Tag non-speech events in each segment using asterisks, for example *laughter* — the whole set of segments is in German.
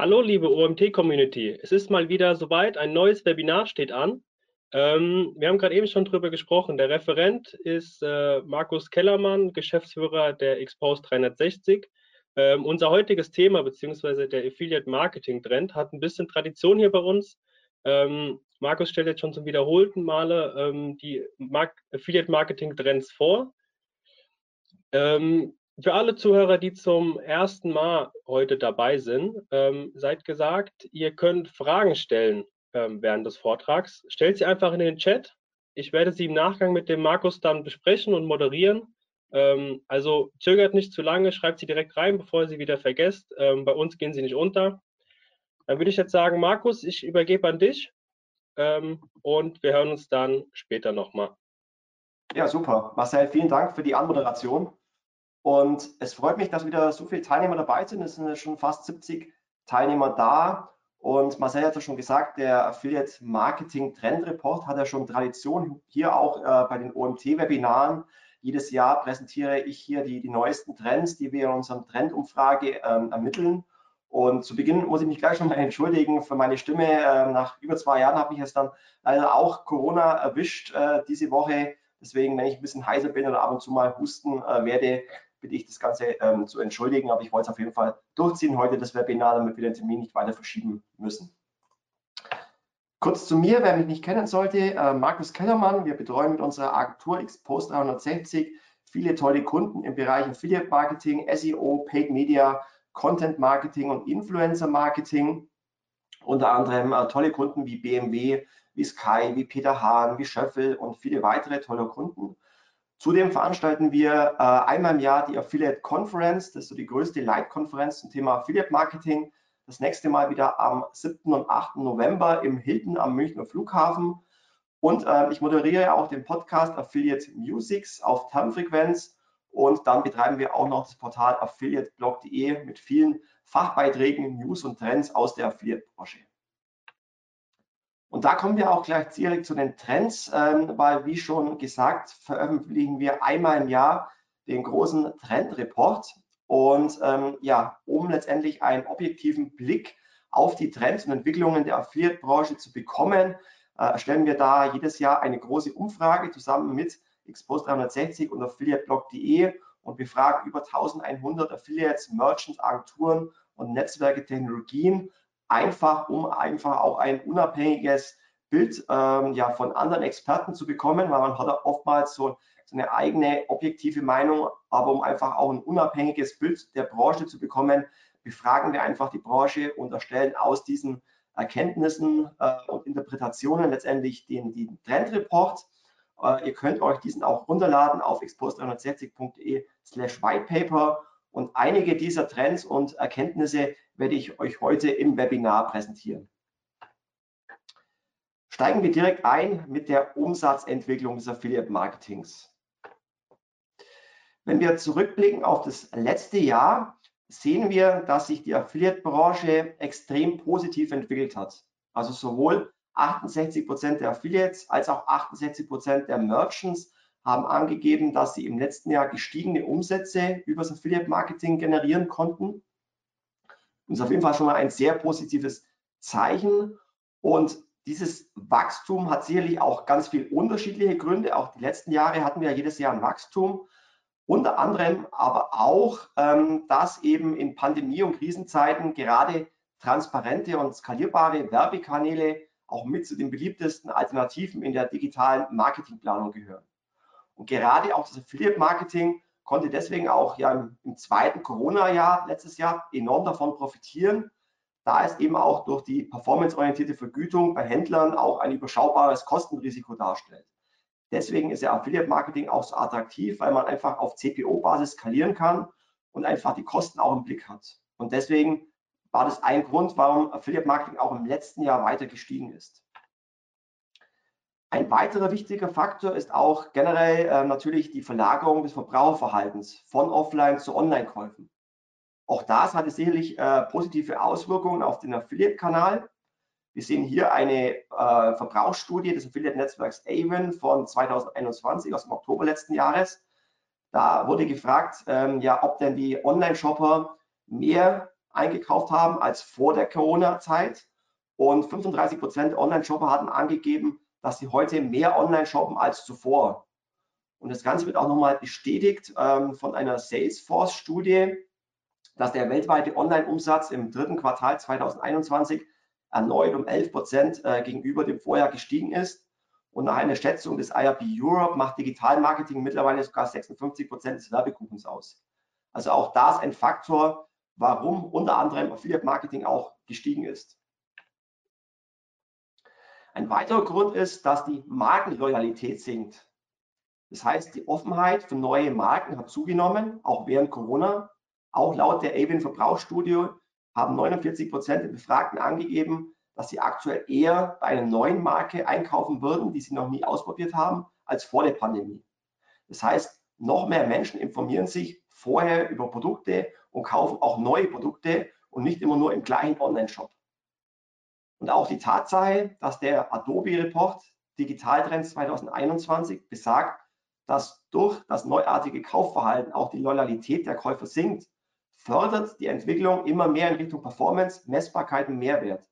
Hallo liebe OMT-Community, es ist mal wieder soweit, ein neues Webinar steht an. Ähm, wir haben gerade eben schon drüber gesprochen. Der Referent ist äh, Markus Kellermann, Geschäftsführer der Expose 360. Ähm, unser heutiges Thema beziehungsweise der Affiliate Marketing Trend hat ein bisschen Tradition hier bei uns. Ähm, Markus stellt jetzt schon zum wiederholten Male ähm, die Mar Affiliate Marketing Trends vor. Ähm, für alle Zuhörer, die zum ersten Mal heute dabei sind, ähm, seid gesagt, ihr könnt Fragen stellen ähm, während des Vortrags. Stellt sie einfach in den Chat. Ich werde sie im Nachgang mit dem Markus dann besprechen und moderieren. Ähm, also zögert nicht zu lange, schreibt sie direkt rein, bevor ihr sie wieder vergesst. Ähm, bei uns gehen sie nicht unter. Dann würde ich jetzt sagen, Markus, ich übergebe an dich ähm, und wir hören uns dann später nochmal. Ja, super. Marcel, vielen Dank für die Anmoderation. Und es freut mich, dass wieder so viele Teilnehmer dabei sind. Es sind schon fast 70 Teilnehmer da. Und Marcel hat ja schon gesagt, der Affiliate Marketing Trend Report hat ja schon Tradition hier auch äh, bei den OMT-Webinaren. Jedes Jahr präsentiere ich hier die, die neuesten Trends, die wir in unserem Trendumfrage ähm, ermitteln. Und zu Beginn muss ich mich gleich schon mal *laughs* entschuldigen für meine Stimme. Ähm, nach über zwei Jahren habe ich es dann leider auch Corona erwischt äh, diese Woche. Deswegen, wenn ich ein bisschen heiser bin oder ab und zu mal husten äh, werde, bitte ich das Ganze ähm, zu entschuldigen, aber ich wollte es auf jeden Fall durchziehen heute, das Webinar, damit wir den Termin nicht weiter verschieben müssen. Kurz zu mir, wer mich nicht kennen sollte, äh, Markus Kellermann. Wir betreuen mit unserer Agentur Xpost 360 viele tolle Kunden im Bereich Affiliate Marketing, SEO, Paid Media, Content Marketing und Influencer Marketing. Unter anderem äh, tolle Kunden wie BMW, wie Sky, wie Peter Hahn, wie Schöffel und viele weitere tolle Kunden. Zudem veranstalten wir äh, einmal im Jahr die Affiliate Conference. Das ist so die größte Leitkonferenz zum Thema Affiliate Marketing. Das nächste Mal wieder am 7. und 8. November im Hilton am Münchner Flughafen. Und äh, ich moderiere auch den Podcast Affiliate Musics auf Termfrequenz. Und dann betreiben wir auch noch das Portal affiliateblog.de mit vielen Fachbeiträgen, News und Trends aus der Affiliate-Branche. Und da kommen wir auch gleich direkt zu den Trends, ähm, weil wie schon gesagt, veröffentlichen wir einmal im Jahr den großen Trendreport. Und ähm, ja, um letztendlich einen objektiven Blick auf die Trends und Entwicklungen der Affiliate-Branche zu bekommen, äh, stellen wir da jedes Jahr eine große Umfrage zusammen mit Expose 360 und affiliateblog.de und wir fragen über 1100 Affiliates, Merchants, Agenturen und Netzwerke, Technologien einfach um einfach auch ein unabhängiges Bild ähm, ja, von anderen Experten zu bekommen, weil man hat oftmals so, so eine eigene objektive Meinung, aber um einfach auch ein unabhängiges Bild der Branche zu bekommen, befragen wir einfach die Branche und erstellen aus diesen Erkenntnissen äh, und Interpretationen letztendlich den, den Trendreport. Äh, ihr könnt euch diesen auch runterladen auf expos360.de slash whitepaper und einige dieser Trends und Erkenntnisse werde ich euch heute im Webinar präsentieren. Steigen wir direkt ein mit der Umsatzentwicklung des Affiliate Marketings. Wenn wir zurückblicken auf das letzte Jahr, sehen wir, dass sich die Affiliate-Branche extrem positiv entwickelt hat. Also sowohl 68 Prozent der Affiliates als auch 68 Prozent der Merchants haben angegeben, dass sie im letzten Jahr gestiegene Umsätze über das Affiliate Marketing generieren konnten. Das ist auf jeden Fall schon mal ein sehr positives Zeichen. Und dieses Wachstum hat sicherlich auch ganz viele unterschiedliche Gründe. Auch die letzten Jahre hatten wir ja jedes Jahr ein Wachstum. Unter anderem aber auch, ähm, dass eben in Pandemie- und Krisenzeiten gerade transparente und skalierbare Werbekanäle auch mit zu den beliebtesten Alternativen in der digitalen Marketingplanung gehören. Und gerade auch das Affiliate Marketing konnte deswegen auch ja im, im zweiten Corona-Jahr letztes Jahr enorm davon profitieren, da es eben auch durch die performanceorientierte Vergütung bei Händlern auch ein überschaubares Kostenrisiko darstellt. Deswegen ist ja Affiliate Marketing auch so attraktiv, weil man einfach auf CPO-Basis skalieren kann und einfach die Kosten auch im Blick hat. Und deswegen war das ein Grund, warum Affiliate Marketing auch im letzten Jahr weiter gestiegen ist. Ein weiterer wichtiger Faktor ist auch generell äh, natürlich die Verlagerung des Verbraucherverhaltens von Offline zu Online-Käufen. Auch das hatte sicherlich äh, positive Auswirkungen auf den Affiliate-Kanal. Wir sehen hier eine äh, Verbrauchsstudie des Affiliate-Netzwerks Avon von 2021 aus dem Oktober letzten Jahres. Da wurde gefragt, ähm, ja, ob denn die Online-Shopper mehr eingekauft haben als vor der Corona-Zeit. Und 35 Prozent Online-Shopper hatten angegeben, dass sie heute mehr online shoppen als zuvor. Und das Ganze wird auch nochmal bestätigt ähm, von einer Salesforce-Studie, dass der weltweite Online-Umsatz im dritten Quartal 2021 erneut um 11 Prozent äh, gegenüber dem Vorjahr gestiegen ist. Und nach einer Schätzung des IRB Europe macht Digitalmarketing mittlerweile sogar 56 Prozent des Werbekuchens aus. Also auch das ein Faktor, warum unter anderem Affiliate Marketing auch gestiegen ist. Ein weiterer Grund ist, dass die Markenloyalität sinkt. Das heißt, die Offenheit für neue Marken hat zugenommen, auch während Corona. Auch laut der Avin Verbrauchsstudie haben 49 Prozent der Befragten angegeben, dass sie aktuell eher bei einer neuen Marke einkaufen würden, die sie noch nie ausprobiert haben, als vor der Pandemie. Das heißt, noch mehr Menschen informieren sich vorher über Produkte und kaufen auch neue Produkte und nicht immer nur im gleichen Online-Shop. Und auch die Tatsache, dass der Adobe Report Digitaltrends 2021 besagt, dass durch das neuartige Kaufverhalten auch die Loyalität der Käufer sinkt, fördert die Entwicklung immer mehr in Richtung Performance, Messbarkeit und Mehrwert.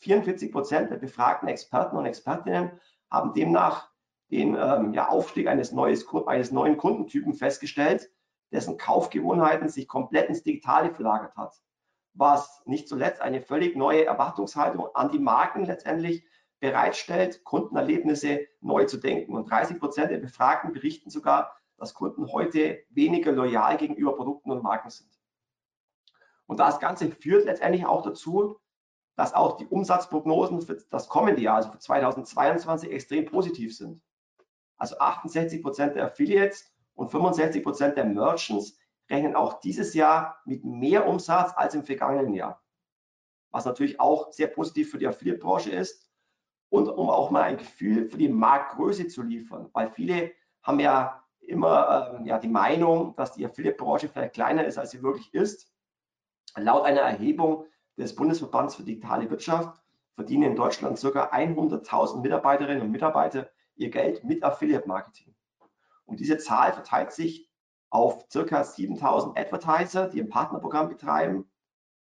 44 Prozent der befragten Experten und Expertinnen haben demnach den ähm, ja, Aufstieg eines, neues, eines neuen Kundentypen festgestellt, dessen Kaufgewohnheiten sich komplett ins Digitale verlagert hat. Was nicht zuletzt eine völlig neue Erwartungshaltung an die Marken letztendlich bereitstellt, Kundenerlebnisse neu zu denken. Und 30 Prozent der Befragten berichten sogar, dass Kunden heute weniger loyal gegenüber Produkten und Marken sind. Und das Ganze führt letztendlich auch dazu, dass auch die Umsatzprognosen für das kommende Jahr, also für 2022, extrem positiv sind. Also 68 Prozent der Affiliates und 65 Prozent der Merchants rechnen auch dieses Jahr mit mehr Umsatz als im vergangenen Jahr. Was natürlich auch sehr positiv für die Affiliate-Branche ist und um auch mal ein Gefühl für die Marktgröße zu liefern, weil viele haben ja immer ähm, ja, die Meinung, dass die Affiliate-Branche vielleicht kleiner ist, als sie wirklich ist. Laut einer Erhebung des Bundesverbands für digitale Wirtschaft verdienen in Deutschland ca. 100.000 Mitarbeiterinnen und Mitarbeiter ihr Geld mit Affiliate Marketing. Und diese Zahl verteilt sich auf ca. 7.000 Advertiser, die ein Partnerprogramm betreiben,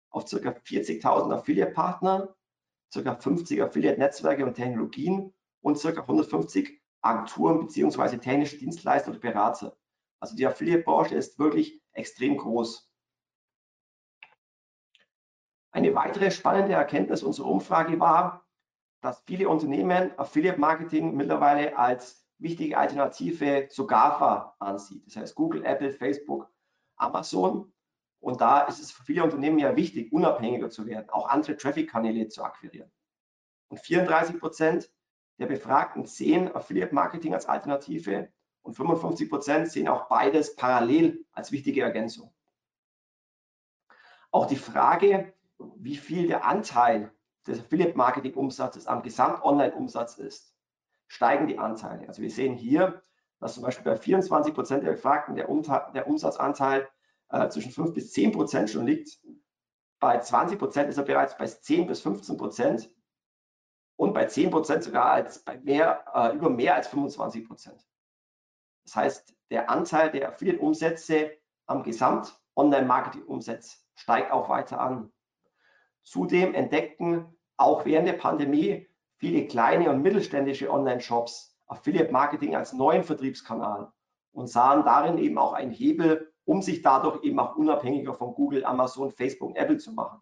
auf ca. 40.000 Affiliate-Partner, ca. 50 Affiliate-Netzwerke und Technologien und ca. 150 Agenturen bzw. technische Dienstleister oder Berater. Also die Affiliate-Branche ist wirklich extrem groß. Eine weitere spannende Erkenntnis unserer Umfrage war, dass viele Unternehmen Affiliate Marketing mittlerweile als wichtige Alternative zu GAFA ansieht. Das heißt Google, Apple, Facebook, Amazon. Und da ist es für viele Unternehmen ja wichtig, unabhängiger zu werden, auch andere Traffic-Kanäle zu akquirieren. Und 34 Prozent der Befragten sehen Affiliate Marketing als Alternative und 55 Prozent sehen auch beides parallel als wichtige Ergänzung. Auch die Frage, wie viel der Anteil des Affiliate-Marketing-Umsatzes am Gesamt-Online-Umsatz ist, steigen die Anteile. Also wir sehen hier, dass zum Beispiel bei 24 Prozent der Befragten der, der Umsatzanteil äh, zwischen 5 bis 10 Prozent schon liegt. Bei 20 Prozent ist er bereits bei 10 bis 15 Prozent und bei 10 Prozent sogar als bei mehr, äh, über mehr als 25 Prozent. Das heißt, der Anteil der Affiliate-Umsätze am Gesamt-Online-Marketing-Umsatz steigt auch weiter an. Zudem entdeckten auch während der Pandemie viele kleine und mittelständische Online-Shops Affiliate Marketing als neuen Vertriebskanal und sahen darin eben auch einen Hebel, um sich dadurch eben auch unabhängiger von Google, Amazon, Facebook und Apple zu machen.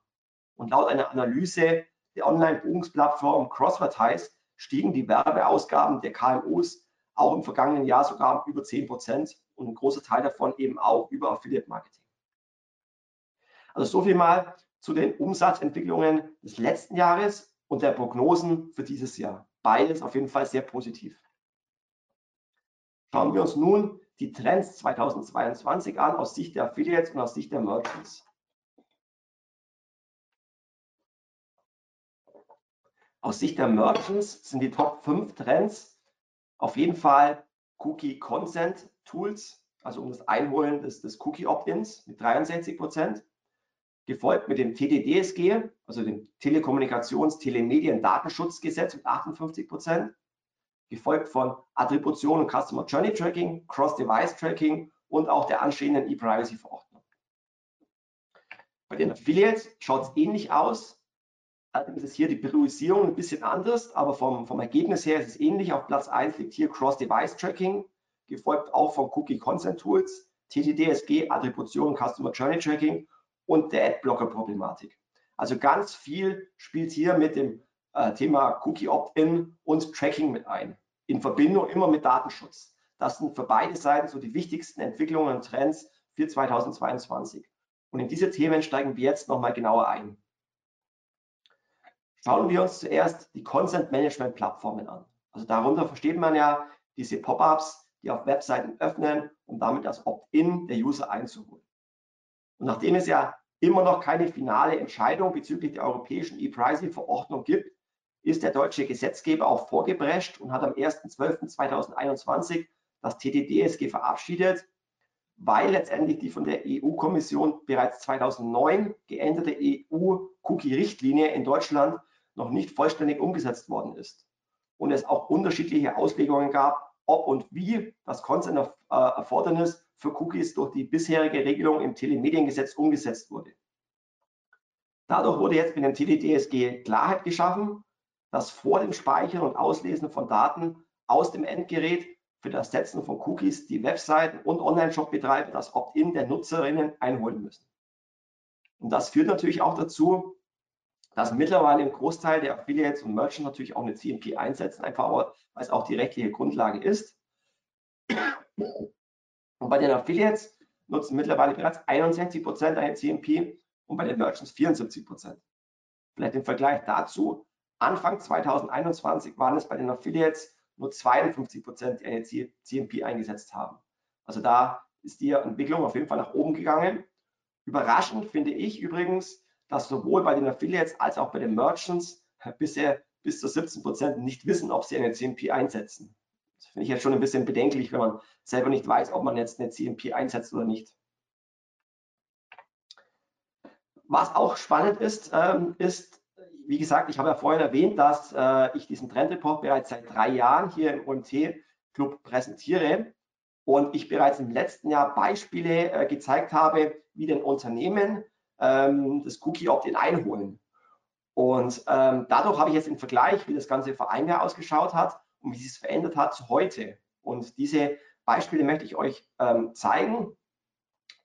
Und laut einer Analyse der Online-Buchungsplattform Crossvertise stiegen die Werbeausgaben der KMUs auch im vergangenen Jahr sogar über 10 Prozent und ein großer Teil davon eben auch über Affiliate Marketing. Also so viel mal zu den Umsatzentwicklungen des letzten Jahres und der Prognosen für dieses Jahr. Beides auf jeden Fall sehr positiv. Schauen wir uns nun die Trends 2022 an aus Sicht der Affiliates und aus Sicht der Merchants. Aus Sicht der Merchants sind die Top 5 Trends auf jeden Fall Cookie Consent Tools, also um das Einholen des, des Cookie Opt-ins mit 63 Prozent gefolgt mit dem TDDSG, also dem Telekommunikations-Telemedien-Datenschutzgesetz mit 58 Prozent, gefolgt von Attribution und Customer Journey Tracking, Cross-Device Tracking und auch der anstehenden E-Privacy-Verordnung. Bei den Affiliates schaut es ähnlich aus. Allerdings ist hier die Priorisierung ein bisschen anders, aber vom, vom Ergebnis her ist es ähnlich. Auf Platz 1 liegt hier Cross-Device Tracking, gefolgt auch von Cookie Consent Tools, TTDSG, Attribution, Customer Journey Tracking und der Adblocker-Problematik. Also ganz viel spielt hier mit dem äh, Thema Cookie Opt-in und Tracking mit ein, in Verbindung immer mit Datenschutz. Das sind für beide Seiten so die wichtigsten Entwicklungen und Trends für 2022. Und in diese Themen steigen wir jetzt nochmal genauer ein. Schauen wir uns zuerst die Consent Management Plattformen an. Also darunter versteht man ja diese Pop-ups, die auf Webseiten öffnen, um damit das Opt-in der User einzuholen. Und nachdem es ja immer noch keine finale Entscheidung bezüglich der europäischen E-Pricing-Verordnung gibt, ist der deutsche Gesetzgeber auch vorgeprescht und hat am 1.12.2021 das TTDSG verabschiedet, weil letztendlich die von der EU-Kommission bereits 2009 geänderte EU-Cookie-Richtlinie in Deutschland noch nicht vollständig umgesetzt worden ist und es auch unterschiedliche Auslegungen gab, ob und wie das Consent-Erfordernis für Cookies durch die bisherige Regelung im Telemediengesetz umgesetzt wurde. Dadurch wurde jetzt mit dem TDDSG Klarheit geschaffen, dass vor dem Speichern und Auslesen von Daten aus dem Endgerät für das Setzen von Cookies die Webseiten und Online-Shop-Betreiber das Opt-in der Nutzerinnen einholen müssen. Und das führt natürlich auch dazu, dass mittlerweile ein Großteil der Affiliates und Merchants natürlich auch eine CMP einsetzen, einfach weil es auch die rechtliche Grundlage ist. Und bei den Affiliates nutzen mittlerweile bereits 61 Prozent eine CMP und bei den Merchants 74 Prozent. Vielleicht im Vergleich dazu, Anfang 2021 waren es bei den Affiliates nur 52 Prozent, die eine CMP eingesetzt haben. Also da ist die Entwicklung auf jeden Fall nach oben gegangen. Überraschend finde ich übrigens, dass sowohl bei den Affiliates als auch bei den Merchants bisher bis zu 17 Prozent nicht wissen, ob sie eine CMP einsetzen. Das finde ich jetzt schon ein bisschen bedenklich, wenn man selber nicht weiß, ob man jetzt eine CMP einsetzt oder nicht. Was auch spannend ist, ähm, ist, wie gesagt, ich habe ja vorhin erwähnt, dass äh, ich diesen Trendreport bereits seit drei Jahren hier im OMT-Club präsentiere und ich bereits im letzten Jahr Beispiele äh, gezeigt habe, wie denn Unternehmen ähm, das Cookie Opt-in einholen. Und ähm, dadurch habe ich jetzt im Vergleich, wie das Ganze vor einem Jahr ausgeschaut hat und wie sich es verändert hat zu heute. Und diese Beispiele möchte ich euch ähm, zeigen.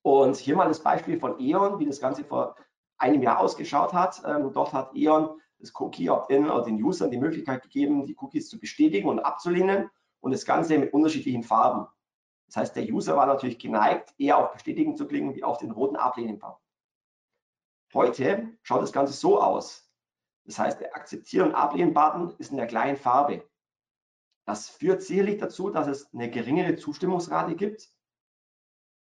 Und hier mal das Beispiel von E.ON, wie das Ganze vor einem Jahr ausgeschaut hat. Ähm, dort hat E.ON das Cookie Opt-in oder den Usern die Möglichkeit gegeben, die Cookies zu bestätigen und abzulehnen und das Ganze mit unterschiedlichen Farben. Das heißt, der User war natürlich geneigt, eher auf Bestätigen zu klicken, wie auf den roten Ablehnen-Button. Heute schaut das Ganze so aus. Das heißt, der Akzeptieren- und Ablehnen-Button ist in der gleichen Farbe. Das führt sicherlich dazu, dass es eine geringere Zustimmungsrate gibt.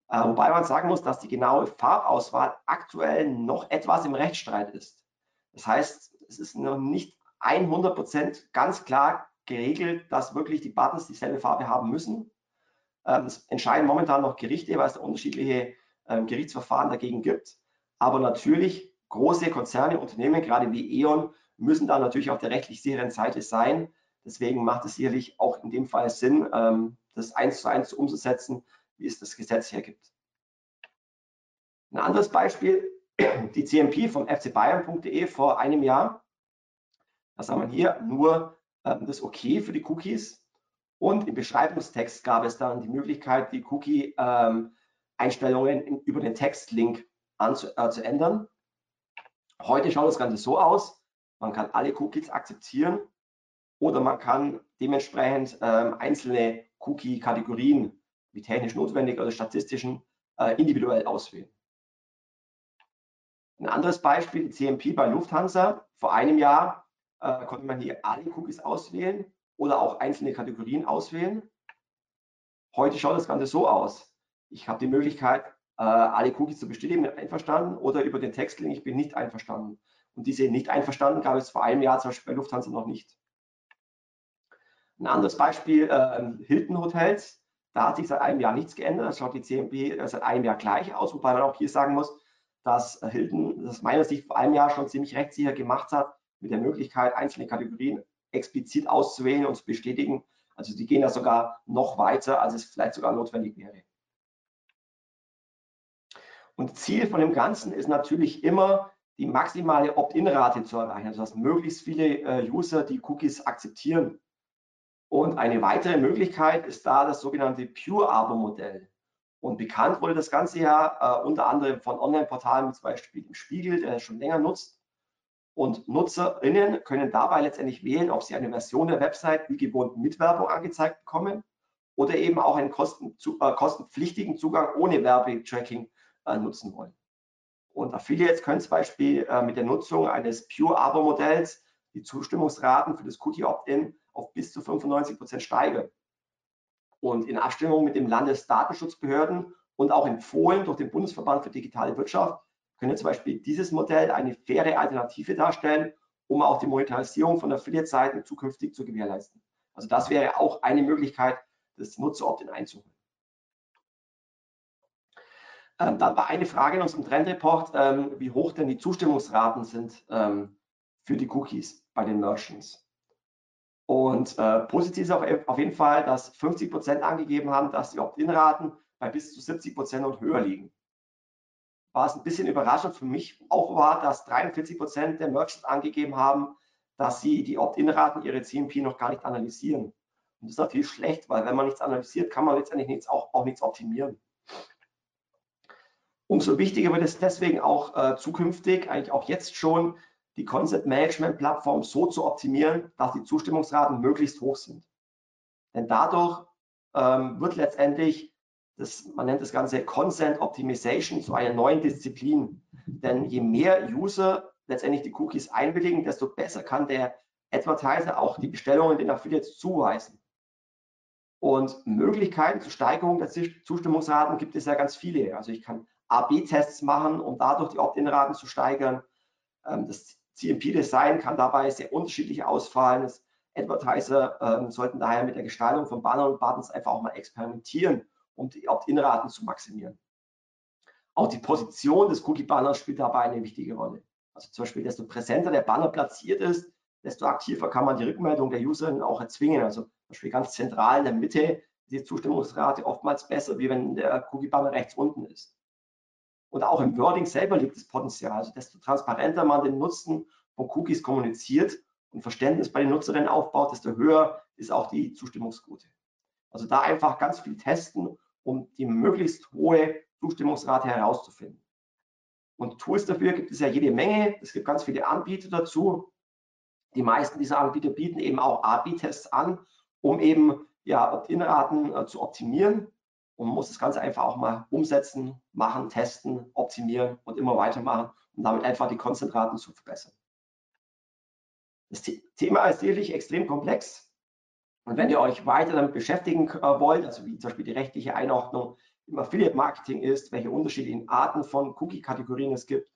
Äh, wobei man sagen muss, dass die genaue Farbauswahl aktuell noch etwas im Rechtsstreit ist. Das heißt, es ist noch nicht 100 Prozent ganz klar geregelt, dass wirklich die Buttons dieselbe Farbe haben müssen. Ähm, es entscheiden momentan noch Gerichte, weil es da unterschiedliche ähm, Gerichtsverfahren dagegen gibt. Aber natürlich, große Konzerne, Unternehmen, gerade wie E.ON, müssen da natürlich auf der rechtlich sicheren Seite sein. Deswegen macht es sicherlich auch in dem Fall Sinn, ähm, das eins zu eins umzusetzen, wie es das Gesetz hergibt. Ein anderes Beispiel, *clears throat* die CMP vom fcbayern.de vor einem Jahr. Da sah man hier nur ähm, das OK für die Cookies und im Beschreibungstext gab es dann die Möglichkeit, die Cookie-Einstellungen ähm, über den Textlink anzu, äh, zu ändern. Heute schaut das Ganze so aus, man kann alle Cookies akzeptieren oder man kann dementsprechend ähm, einzelne Cookie-Kategorien wie technisch notwendig oder statistischen äh, individuell auswählen. Ein anderes Beispiel, die CMP bei Lufthansa. Vor einem Jahr äh, konnte man hier alle Cookies auswählen oder auch einzelne Kategorien auswählen. Heute schaut das Ganze so aus. Ich habe die Möglichkeit, äh, alle Cookies zu bestätigen, einverstanden oder über den Textlink, ich bin nicht einverstanden. Und diese nicht einverstanden gab es vor einem Jahr zum Beispiel bei Lufthansa noch nicht. Ein anderes Beispiel, äh, Hilton Hotels. Da hat sich seit einem Jahr nichts geändert. Das schaut die CMP äh, seit einem Jahr gleich aus, wobei man auch hier sagen muss, dass äh, Hilton das meiner Sicht vor einem Jahr schon ziemlich rechtssicher gemacht hat, mit der Möglichkeit, einzelne Kategorien explizit auszuwählen und zu bestätigen. Also die gehen da sogar noch weiter, als es vielleicht sogar notwendig wäre. Und Ziel von dem Ganzen ist natürlich immer, die maximale Opt-in-Rate zu erreichen, also dass möglichst viele äh, User die Cookies akzeptieren. Und eine weitere Möglichkeit ist da das sogenannte Pure-Abo-Modell. Und bekannt wurde das Ganze ja äh, unter anderem von Online-Portalen, zum Beispiel im Spiegel, der das schon länger nutzt. Und NutzerInnen können dabei letztendlich wählen, ob sie eine Version der Website wie gewohnt mit Werbung angezeigt bekommen oder eben auch einen kosten, zu, äh, kostenpflichtigen Zugang ohne Werbetracking äh, nutzen wollen. Und Affiliates können zum Beispiel äh, mit der Nutzung eines Pure-Abo-Modells die Zustimmungsraten für das Cookie Opt-in auf bis zu 95 Prozent steigern. Und in Abstimmung mit dem Landesdatenschutzbehörden und auch empfohlen durch den Bundesverband für digitale Wirtschaft können zum Beispiel dieses Modell eine faire Alternative darstellen, um auch die Monetarisierung von Affiliate-Seiten zukünftig zu gewährleisten. Also das wäre auch eine Möglichkeit, das Nutzer-Opt-in einzuholen. Ähm, dann war eine Frage in unserem Trendreport, ähm, wie hoch denn die Zustimmungsraten sind ähm, für die Cookies bei den Merchants. Und äh, positiv ist auf, auf, jeden Fall, dass 50 Prozent angegeben haben, dass die Opt-in-Raten bei bis zu 70 Prozent und höher liegen. Was ein bisschen überraschend für mich auch war, dass 43 Prozent der Merchants angegeben haben, dass sie die Opt-in-Raten ihrer CMP noch gar nicht analysieren. Und das ist natürlich schlecht, weil wenn man nichts analysiert, kann man letztendlich nichts, auch, auch nichts optimieren. Umso wichtiger wird es deswegen auch äh, zukünftig, eigentlich auch jetzt schon, die Concept Management Plattform so zu optimieren, dass die Zustimmungsraten möglichst hoch sind. Denn dadurch ähm, wird letztendlich, das, man nennt das Ganze Consent Optimization, zu einer neuen Disziplin. Denn je mehr User letztendlich die Cookies einwilligen, desto besser kann der Advertiser auch die Bestellungen den Affiliates zuweisen. Und Möglichkeiten zur Steigerung der Zustimmungsraten gibt es ja ganz viele. Also ich kann A-B-Tests machen, um dadurch die Opt-in-Raten zu steigern. Ähm, das CMP-Design kann dabei sehr unterschiedlich ausfallen. Advertiser ähm, sollten daher mit der Gestaltung von Bannern und Buttons einfach auch mal experimentieren, um die Opt-in-Raten zu maximieren. Auch die Position des Cookie-Banners spielt dabei eine wichtige Rolle. Also zum Beispiel, desto präsenter der Banner platziert ist, desto aktiver kann man die Rückmeldung der User auch erzwingen. Also zum Beispiel ganz zentral in der Mitte ist die Zustimmungsrate oftmals besser, wie wenn der Cookie-Banner rechts unten ist. Und auch im Wording selber liegt das Potenzial. Also desto transparenter man den Nutzen von Cookies kommuniziert und Verständnis bei den Nutzerinnen aufbaut, desto höher ist auch die Zustimmungsquote. Also da einfach ganz viel testen, um die möglichst hohe Zustimmungsrate herauszufinden. Und Tools dafür gibt es ja jede Menge. Es gibt ganz viele Anbieter dazu. Die meisten dieser Anbieter bieten eben auch A-B-Tests an, um eben ja, Opt-in-Raten äh, zu optimieren und muss das Ganze einfach auch mal umsetzen, machen, testen, optimieren und immer weitermachen, um damit einfach die Konzentraten zu verbessern. Das Thema ist sicherlich extrem komplex. Und wenn ihr euch weiter damit beschäftigen äh, wollt, also wie zum Beispiel die rechtliche Einordnung im Affiliate-Marketing ist, welche unterschiedlichen Arten von Cookie-Kategorien es gibt,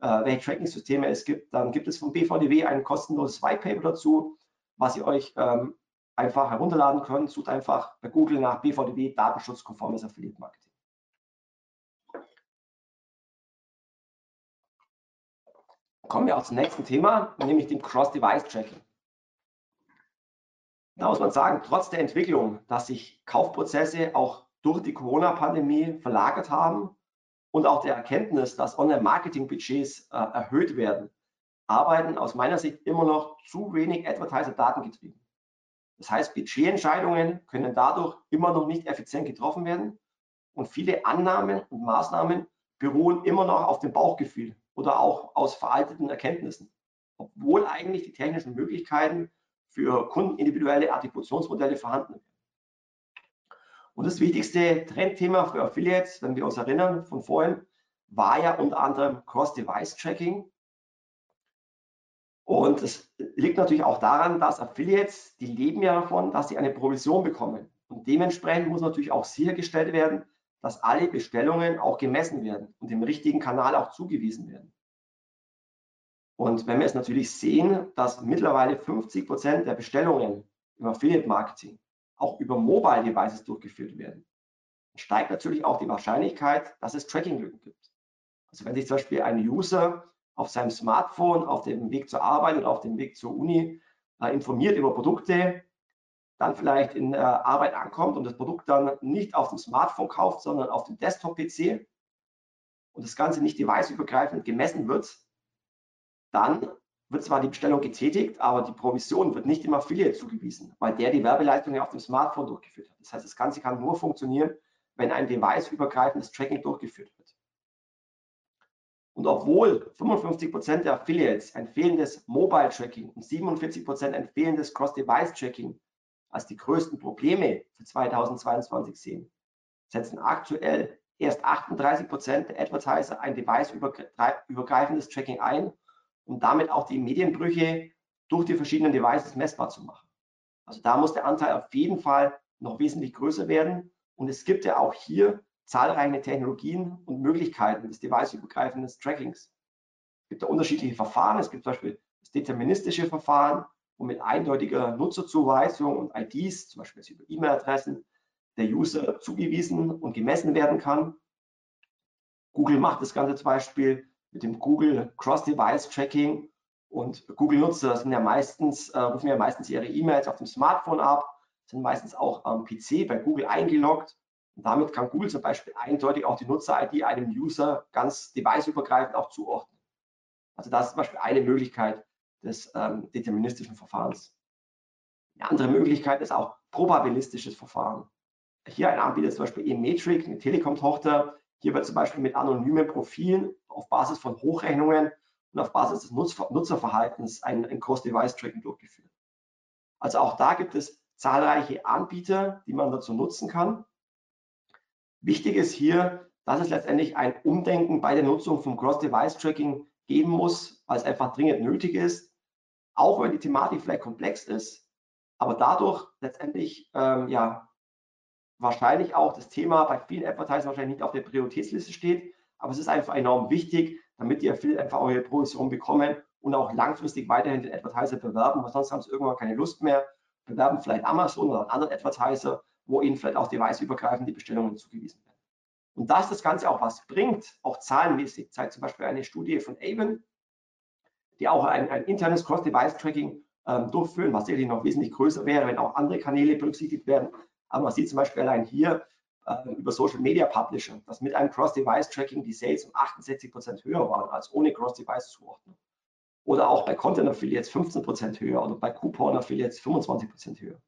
äh, welche Tracking-Systeme es gibt, dann gibt es vom BVDW ein kostenloses White Paper dazu, was ihr euch ähm, einfach herunterladen können. Sucht einfach bei Google nach BVDW datenschutzkonformes Affiliate Marketing. Kommen wir auch zum nächsten Thema, nämlich dem Cross-Device-Tracking. Da muss man sagen, trotz der Entwicklung, dass sich Kaufprozesse auch durch die Corona-Pandemie verlagert haben und auch der Erkenntnis, dass Online-Marketing-Budgets äh, erhöht werden, arbeiten aus meiner Sicht immer noch zu wenig Advertiser-Daten getrieben. Das heißt, Budgetentscheidungen können dadurch immer noch nicht effizient getroffen werden und viele Annahmen und Maßnahmen beruhen immer noch auf dem Bauchgefühl oder auch aus veralteten Erkenntnissen, obwohl eigentlich die technischen Möglichkeiten für kundenindividuelle Attributionsmodelle vorhanden sind. Und das wichtigste Trendthema für Affiliates, wenn wir uns erinnern von vorhin, war ja unter anderem Cross-Device-Tracking und es liegt natürlich auch daran, dass Affiliates, die leben ja davon, dass sie eine Provision bekommen. Und dementsprechend muss natürlich auch sichergestellt werden, dass alle Bestellungen auch gemessen werden und dem richtigen Kanal auch zugewiesen werden. Und wenn wir es natürlich sehen, dass mittlerweile 50 Prozent der Bestellungen im Affiliate Marketing auch über Mobile Devices durchgeführt werden, steigt natürlich auch die Wahrscheinlichkeit, dass es Tracking-Lücken gibt. Also wenn sich zum Beispiel ein User auf seinem Smartphone auf dem Weg zur Arbeit oder auf dem Weg zur Uni äh, informiert über Produkte, dann vielleicht in der Arbeit ankommt und das Produkt dann nicht auf dem Smartphone kauft, sondern auf dem Desktop-PC, und das Ganze nicht deviceübergreifend gemessen wird, dann wird zwar die Bestellung getätigt, aber die Provision wird nicht dem Affiliate zugewiesen, weil der die Werbeleistung ja auf dem Smartphone durchgeführt hat. Das heißt, das Ganze kann nur funktionieren, wenn ein deviceübergreifendes Tracking durchgeführt wird. Und obwohl 55% der Affiliates ein fehlendes Mobile Tracking und 47% ein fehlendes Cross-Device Tracking als die größten Probleme für 2022 sehen, setzen aktuell erst 38% der Advertiser ein deviceübergreifendes Tracking ein um damit auch die Medienbrüche durch die verschiedenen Devices messbar zu machen. Also da muss der Anteil auf jeden Fall noch wesentlich größer werden. Und es gibt ja auch hier zahlreiche Technologien und Möglichkeiten des deviceübergreifenden Trackings. Es gibt da unterschiedliche Verfahren. Es gibt zum Beispiel das deterministische Verfahren, wo mit eindeutiger Nutzerzuweisung und IDs, zum Beispiel über E-Mail-Adressen, der User zugewiesen und gemessen werden kann. Google macht das Ganze zum Beispiel mit dem Google Cross-Device Tracking. Und Google-Nutzer sind ja meistens, äh, rufen ja meistens ihre E-Mails auf dem Smartphone ab, sind meistens auch am PC bei Google eingeloggt. Und damit kann Google zum Beispiel eindeutig auch die Nutzer-ID einem User ganz deviceübergreifend auch zuordnen. Also das ist zum Beispiel eine Möglichkeit des ähm, deterministischen Verfahrens. Eine andere Möglichkeit ist auch probabilistisches Verfahren. Hier ein Anbieter zum Beispiel eMetric, eine Telekom-Tochter, hier wird zum Beispiel mit anonymen Profilen auf Basis von Hochrechnungen und auf Basis des Nutzerverhaltens ein, ein Cross-Device-Tracking durchgeführt. Also auch da gibt es zahlreiche Anbieter, die man dazu nutzen kann. Wichtig ist hier, dass es letztendlich ein Umdenken bei der Nutzung vom Cross-Device-Tracking geben muss, weil es einfach dringend nötig ist, auch wenn die Thematik vielleicht komplex ist, aber dadurch letztendlich ähm, ja, wahrscheinlich auch das Thema bei vielen Advertisern wahrscheinlich nicht auf der Prioritätsliste steht, aber es ist einfach enorm wichtig, damit die Affiliate einfach eure Provision bekommen und auch langfristig weiterhin den Advertiser bewerben, weil sonst haben sie irgendwann keine Lust mehr, bewerben vielleicht Amazon oder einen anderen Advertiser, wo ihnen vielleicht auch deviceübergreifend die Bestellungen zugewiesen werden. Und dass das Ganze auch was bringt, auch zahlenmäßig, zeigt zum Beispiel eine Studie von Avon, die auch ein, ein internes Cross-Device-Tracking ähm, durchführen, was sicherlich noch wesentlich größer wäre, wenn auch andere Kanäle berücksichtigt werden, aber man sieht zum Beispiel allein hier äh, über Social Media Publisher, dass mit einem Cross-Device-Tracking die Sales um 68 Prozent höher waren als ohne Cross-Device-Zuordnung. Oder auch bei Content Affiliates 15 Prozent höher oder bei Coupon Affiliates 25 Prozent höher.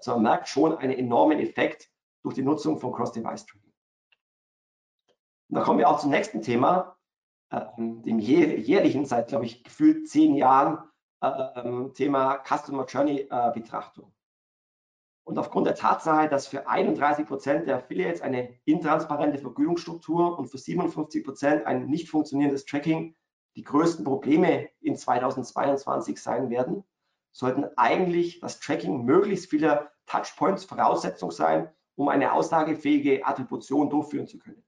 Also man merkt schon einen enormen Effekt durch die Nutzung von Cross-Device-Tracking. Da kommen wir auch zum nächsten Thema, äh, dem jährlichen, seit glaube ich gefühlt zehn Jahren, äh, Thema Customer Journey äh, Betrachtung. Und aufgrund der Tatsache, dass für 31 Prozent der Affiliates eine intransparente Vergütungsstruktur und für 57 Prozent ein nicht funktionierendes Tracking die größten Probleme in 2022 sein werden, sollten eigentlich das Tracking möglichst vieler Touchpoints Voraussetzung sein, um eine aussagefähige Attribution durchführen zu können.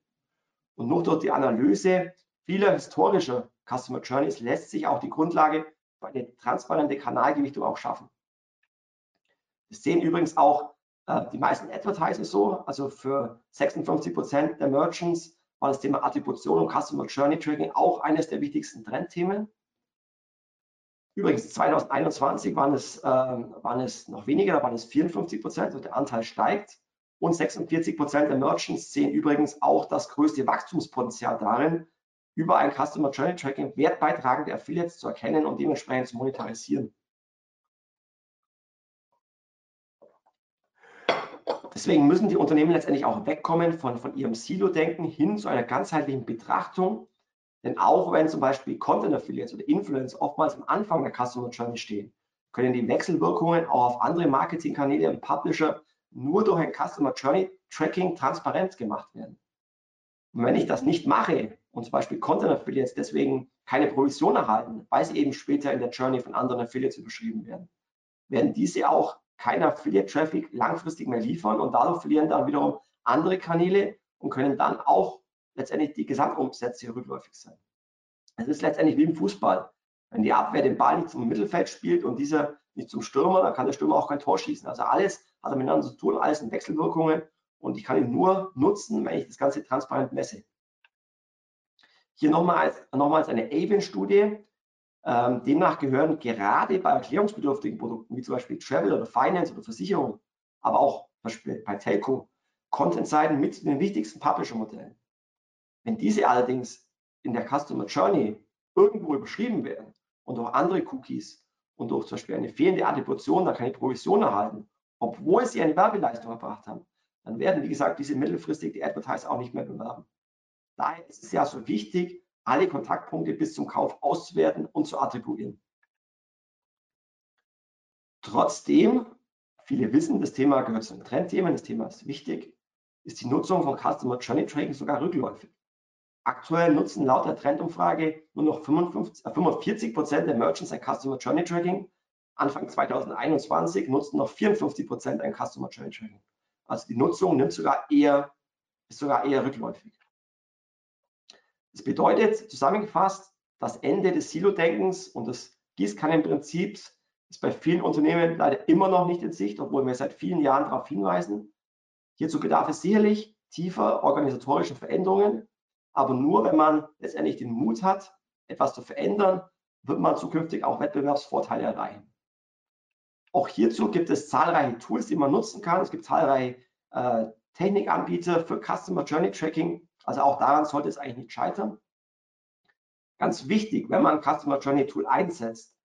Und nur durch die Analyse vieler historischer Customer Journeys lässt sich auch die Grundlage für eine transparente Kanalgewichtung auch schaffen. Das sehen übrigens auch äh, die meisten Advertiser so. Also für 56 Prozent der Merchants war das Thema Attribution und Customer Journey Tracking auch eines der wichtigsten Trendthemen. Übrigens 2021 waren es, äh, waren es noch weniger, da waren es 54 Prozent, also der Anteil steigt. Und 46 Prozent der Merchants sehen übrigens auch das größte Wachstumspotenzial darin, über ein Customer Journey Tracking wertbeitragende Affiliates zu erkennen und dementsprechend zu monetarisieren. Deswegen müssen die Unternehmen letztendlich auch wegkommen von, von ihrem Silo-Denken hin zu einer ganzheitlichen Betrachtung. Denn auch wenn zum Beispiel Content Affiliates oder Influencer oftmals am Anfang der Customer Journey stehen, können die Wechselwirkungen auch auf andere Marketingkanäle und Publisher nur durch ein Customer Journey Tracking transparent gemacht werden. Und wenn ich das nicht mache und zum Beispiel Content Affiliates deswegen keine Provision erhalten, weil sie eben später in der Journey von anderen Affiliates überschrieben werden, werden diese auch kein Affiliate-Traffic langfristig mehr liefern und dadurch verlieren dann wiederum andere Kanäle und können dann auch letztendlich die Gesamtumsätze rückläufig sein. Es ist letztendlich wie im Fußball. Wenn die Abwehr den Ball nicht zum Mittelfeld spielt und dieser nicht zum Stürmer, dann kann der Stürmer auch kein Tor schießen. Also alles hat miteinander zu tun, alles in Wechselwirkungen und ich kann ihn nur nutzen, wenn ich das Ganze transparent messe. Hier nochmals, nochmals eine Avon-Studie, ähm, demnach gehören gerade bei erklärungsbedürftigen Produkten, wie zum Beispiel Travel oder Finance oder Versicherung, aber auch zum Beispiel bei Telco, Content-Seiten mit zu den wichtigsten Publisher-Modellen. Wenn diese allerdings in der Customer Journey irgendwo überschrieben werden und durch andere Cookies und durch zum Beispiel eine fehlende Attribution da keine Provision erhalten, obwohl sie eine Werbeleistung erbracht haben, dann werden, wie gesagt, diese mittelfristig die Advertiser auch nicht mehr bewerben. Daher ist es ja so wichtig, alle Kontaktpunkte bis zum Kauf auszuwerten und zu attribuieren. Trotzdem, viele wissen, das Thema gehört zu den Trendthemen, das Thema ist wichtig, ist die Nutzung von Customer Journey Tracking sogar rückläufig. Aktuell nutzen laut der Trendumfrage nur noch 55, äh, 45 Prozent der Merchants ein Customer Journey Tracking. Anfang 2021 nutzten noch 54 Prozent ein Customer Journey Tracking. Also die Nutzung nimmt sogar eher, ist sogar eher rückläufig. Das bedeutet zusammengefasst, das Ende des Silo-Denkens und des Gießkannenprinzips ist bei vielen Unternehmen leider immer noch nicht in Sicht, obwohl wir seit vielen Jahren darauf hinweisen. Hierzu bedarf es sicherlich tiefer organisatorischer Veränderungen, aber nur wenn man letztendlich den Mut hat, etwas zu verändern, wird man zukünftig auch Wettbewerbsvorteile erreichen. Auch hierzu gibt es zahlreiche Tools, die man nutzen kann. Es gibt zahlreiche äh, Technikanbieter für Customer Journey Tracking. Also auch daran sollte es eigentlich nicht scheitern. Ganz wichtig, wenn man ein Customer Journey Tool einsetzt,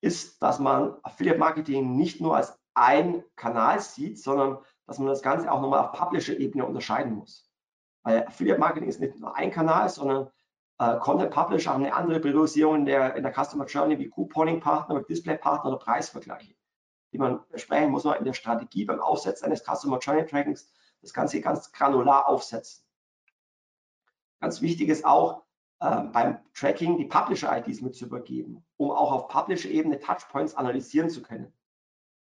ist, dass man Affiliate Marketing nicht nur als ein Kanal sieht, sondern dass man das Ganze auch nochmal auf Publisher-Ebene unterscheiden muss. Weil Affiliate Marketing ist nicht nur ein Kanal, sondern äh, Content Publisher haben eine andere Priorisierung in der, in der Customer Journey wie Couponing Partner, Display Partner oder Preisvergleiche, die man besprechen muss man in der Strategie beim Aufsetzen eines Customer Journey Trackings das Ganze ganz granular aufsetzen. Ganz wichtig ist auch, äh, beim Tracking die Publisher-IDs mit zu übergeben, um auch auf Publisher-Ebene Touchpoints analysieren zu können.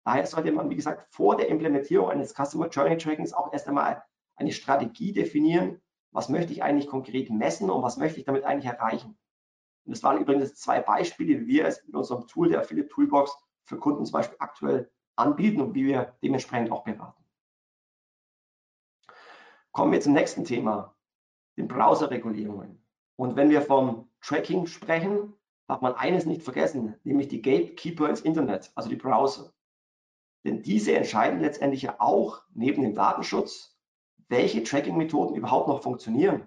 Daher sollte man, wie gesagt, vor der Implementierung eines Customer Journey Trackings auch erst einmal eine Strategie definieren, was möchte ich eigentlich konkret messen und was möchte ich damit eigentlich erreichen. Und das waren übrigens zwei Beispiele, wie wir es in unserem Tool der Affiliate Toolbox für Kunden zum Beispiel aktuell anbieten und wie wir dementsprechend auch beraten. Kommen wir zum nächsten Thema, den Browserregulierungen. Und wenn wir vom Tracking sprechen, darf man eines nicht vergessen, nämlich die Gatekeeper ins Internet, also die Browser. Denn diese entscheiden letztendlich ja auch neben dem Datenschutz welche Tracking-Methoden überhaupt noch funktionieren.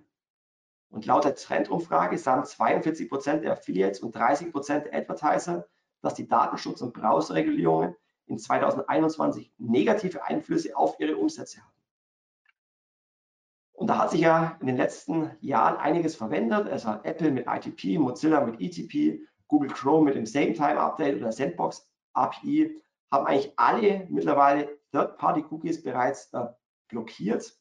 Und laut der Trendumfrage sagen 42 Prozent der Affiliates und 30 Prozent der Advertiser, dass die Datenschutz- und Browserregulierungen in 2021 negative Einflüsse auf ihre Umsätze haben. Und da hat sich ja in den letzten Jahren einiges verwendet. Also Apple mit ITP, Mozilla mit ETP, Google Chrome mit dem Same-Time-Update oder Sandbox API haben eigentlich alle mittlerweile Third-Party-Cookies bereits äh, blockiert.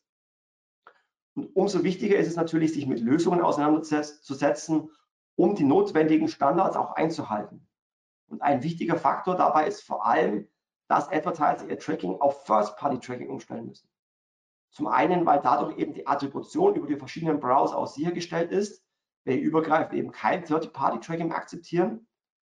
Und umso wichtiger ist es natürlich, sich mit Lösungen auseinanderzusetzen, um die notwendigen Standards auch einzuhalten. Und ein wichtiger Faktor dabei ist vor allem, dass Advertiser ihr Tracking auf First-Party-Tracking umstellen müssen. Zum einen, weil dadurch eben die Attribution über die verschiedenen Browser aus sichergestellt ist, welche übergreifend eben kein Third-Party-Tracking akzeptieren.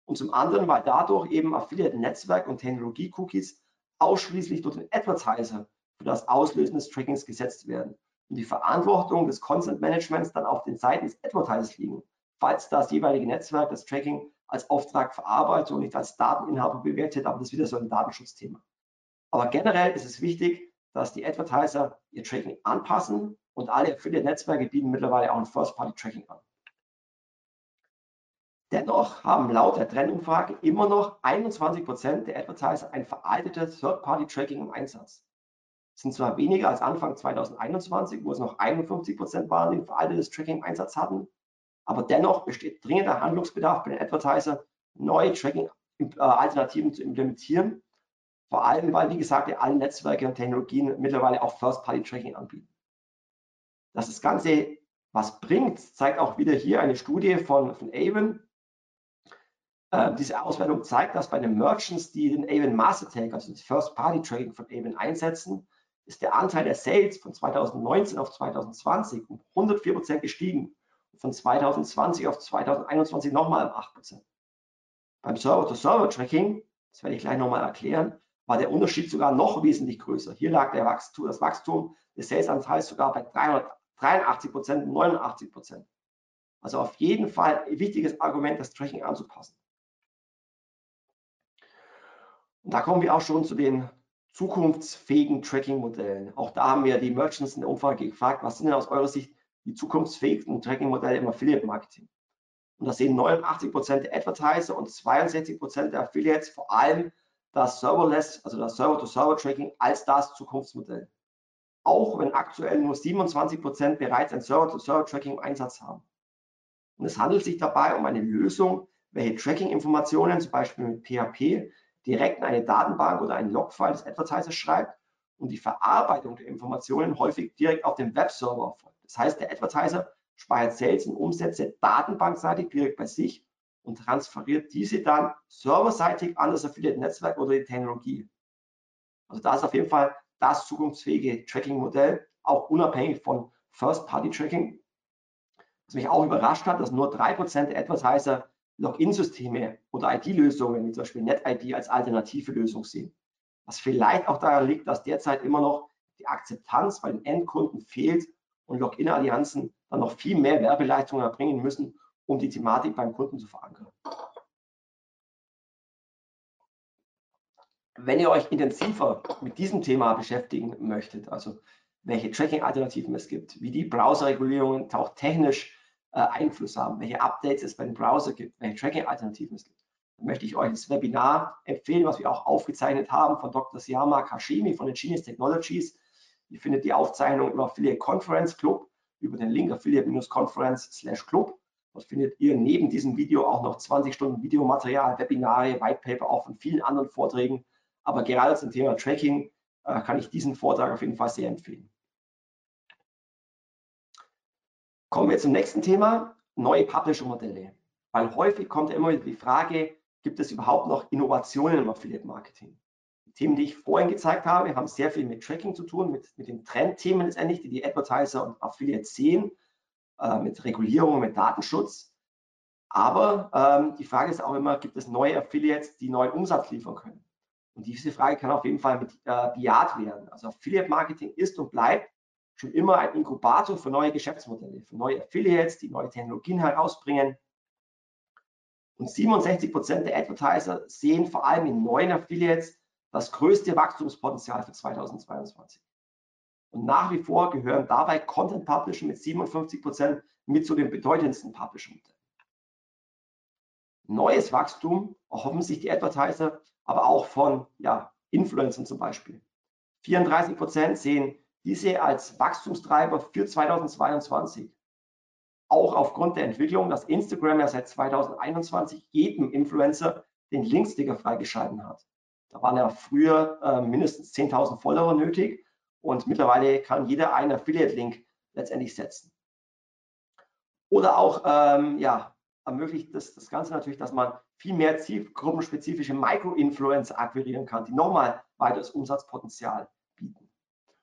Und zum anderen, weil dadurch eben Affiliate-Netzwerk und Technologie-Cookies ausschließlich durch den Advertiser für das Auslösen des Trackings gesetzt werden und die Verantwortung des Content Managements dann auf den Seiten des Advertisers liegen, falls das jeweilige Netzwerk das Tracking als Auftrag verarbeitet und nicht als Dateninhaber bewertet, aber das ist wieder so ein Datenschutzthema. Aber generell ist es wichtig, dass die Advertiser ihr Tracking anpassen und alle Affiliate-Netzwerke bieten mittlerweile auch ein First-Party-Tracking an. Dennoch haben laut der Trendumfrage immer noch 21 Prozent der Advertiser ein veraltetes Third-Party-Tracking im Einsatz sind zwar weniger als Anfang 2021, wo es noch 51 Prozent waren, die veraltetes Tracking im Einsatz hatten, aber dennoch besteht dringender Handlungsbedarf bei den Advertiser, neue Tracking-Alternativen zu implementieren, vor allem, weil, wie gesagt, ja alle Netzwerke und Technologien mittlerweile auch First-Party-Tracking anbieten. Dass das Ganze was bringt, zeigt auch wieder hier eine Studie von, von Avon. Äh, diese Auswertung zeigt, dass bei den Merchants, die den Avon Master Tag, also das First-Party-Tracking von Avon einsetzen, ist der Anteil der Sales von 2019 auf 2020 um 104 Prozent gestiegen und von 2020 auf 2021 nochmal um 8 Prozent. Beim Server-to-Server-Tracking, das werde ich gleich nochmal erklären, war der Unterschied sogar noch wesentlich größer. Hier lag der Wachstum, das Wachstum des Sales-Anteils sogar bei 383 Prozent, 89 Prozent. Also auf jeden Fall ein wichtiges Argument, das Tracking anzupassen. Und da kommen wir auch schon zu den zukunftsfähigen Tracking-Modellen. Auch da haben wir die Merchants in der Umfrage gefragt, was sind denn aus eurer Sicht die zukunftsfähigsten Tracking-Modelle im Affiliate-Marketing. Und da sehen 89 Prozent der Advertiser und 62 Prozent der Affiliates vor allem das Serverless, also das Server-to-Server-Tracking als das Zukunftsmodell. Auch wenn aktuell nur 27 Prozent bereits ein Server-to-Server-Tracking im Einsatz haben. Und es handelt sich dabei um eine Lösung, welche Tracking-Informationen, zum Beispiel mit PHP, direkt in eine Datenbank oder einen Logfile des Advertisers schreibt und die Verarbeitung der Informationen häufig direkt auf dem Webserver erfolgt. Das heißt, der Advertiser speichert Sales und Umsätze datenbankseitig direkt bei sich und transferiert diese dann serverseitig an das Affiliate-Netzwerk oder die Technologie. Also da ist auf jeden Fall das zukunftsfähige Tracking-Modell, auch unabhängig von First-Party-Tracking. Was mich auch überrascht hat, dass nur 3% der Advertiser Login-Systeme oder IT-Lösungen, wie zum Beispiel NetID, als alternative Lösung sehen. Was vielleicht auch daran liegt, dass derzeit immer noch die Akzeptanz bei den Endkunden fehlt und Login-Allianzen dann noch viel mehr Werbeleistungen erbringen müssen, um die Thematik beim Kunden zu verankern. Wenn ihr euch intensiver mit diesem Thema beschäftigen möchtet, also welche Tracking-Alternativen es gibt, wie die Browser-Regulierungen auch technisch äh, Einfluss haben, welche Updates es beim Browser gibt, welche Tracking-Alternativen es gibt, dann möchte ich euch das Webinar empfehlen, was wir auch aufgezeichnet haben von Dr. Siama Hashimi von den Genius Technologies. Ihr findet die Aufzeichnung über Affiliate Conference Club über den Link affiliate-conference/club. Dort findet ihr neben diesem Video auch noch 20 Stunden Videomaterial, Webinare, Whitepaper, auch von vielen anderen Vorträgen. Aber gerade zum Thema Tracking äh, kann ich diesen Vortrag auf jeden Fall sehr empfehlen. Kommen wir zum nächsten Thema, neue Publisher-Modelle. Weil häufig kommt ja immer die Frage, gibt es überhaupt noch Innovationen im Affiliate-Marketing? Die Themen, die ich vorhin gezeigt habe, haben sehr viel mit Tracking zu tun, mit, mit den Trendthemen letztendlich, die die Advertiser und Affiliates sehen äh, mit Regulierung, mit Datenschutz. Aber ähm, die Frage ist auch immer, gibt es neue Affiliates, die neuen Umsatz liefern können? Und diese Frage kann auf jeden Fall mit äh, bejaht werden. Also Affiliate Marketing ist und bleibt schon immer ein Inkubator für neue Geschäftsmodelle, für neue Affiliates, die neue Technologien herausbringen. Und 67 Prozent der Advertiser sehen vor allem in neuen Affiliates das größte Wachstumspotenzial für 2022. Und nach wie vor gehören dabei Content Publisher mit 57 Prozent mit zu den bedeutendsten Publishern. Neues Wachstum erhoffen sich die Advertiser aber auch von ja, Influencern zum Beispiel. 34 Prozent sehen diese als Wachstumstreiber für 2022. Auch aufgrund der Entwicklung, dass Instagram ja seit 2021 jedem Influencer den Linksticker freigeschalten hat. Da waren ja früher äh, mindestens 10.000 Follower nötig und mittlerweile kann jeder einen Affiliate-Link letztendlich setzen. Oder auch, ähm, ja, ermöglicht das, das Ganze natürlich, dass man viel mehr zielgruppenspezifische Micro-Influencer akquirieren kann, die nochmal weiteres Umsatzpotenzial.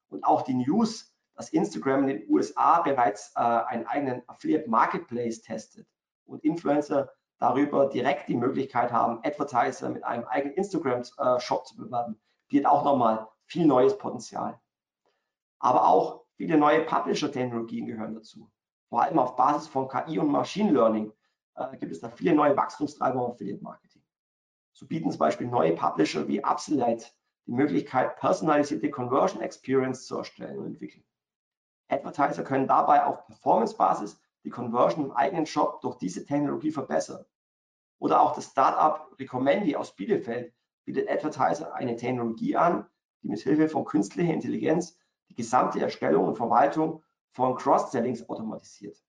Und auch die News, dass Instagram in den USA bereits äh, einen eigenen Affiliate Marketplace testet und Influencer darüber direkt die Möglichkeit haben, Advertiser mit einem eigenen Instagram-Shop äh, zu bewerben, bietet auch nochmal viel neues Potenzial. Aber auch viele neue Publisher-Technologien gehören dazu. Vor allem auf Basis von KI und Machine Learning äh, gibt es da viele neue Wachstumstreiber im Affiliate Marketing. So bieten zum Beispiel neue Publisher wie Upselite die Möglichkeit, personalisierte Conversion Experience zu erstellen und entwickeln. Advertiser können dabei auf Performance-Basis die Conversion im eigenen Shop durch diese Technologie verbessern. Oder auch das Startup Recommendi aus Bielefeld bietet Advertiser eine Technologie an, die mit Hilfe von künstlicher Intelligenz die gesamte Erstellung und Verwaltung von Cross-Sellings automatisiert.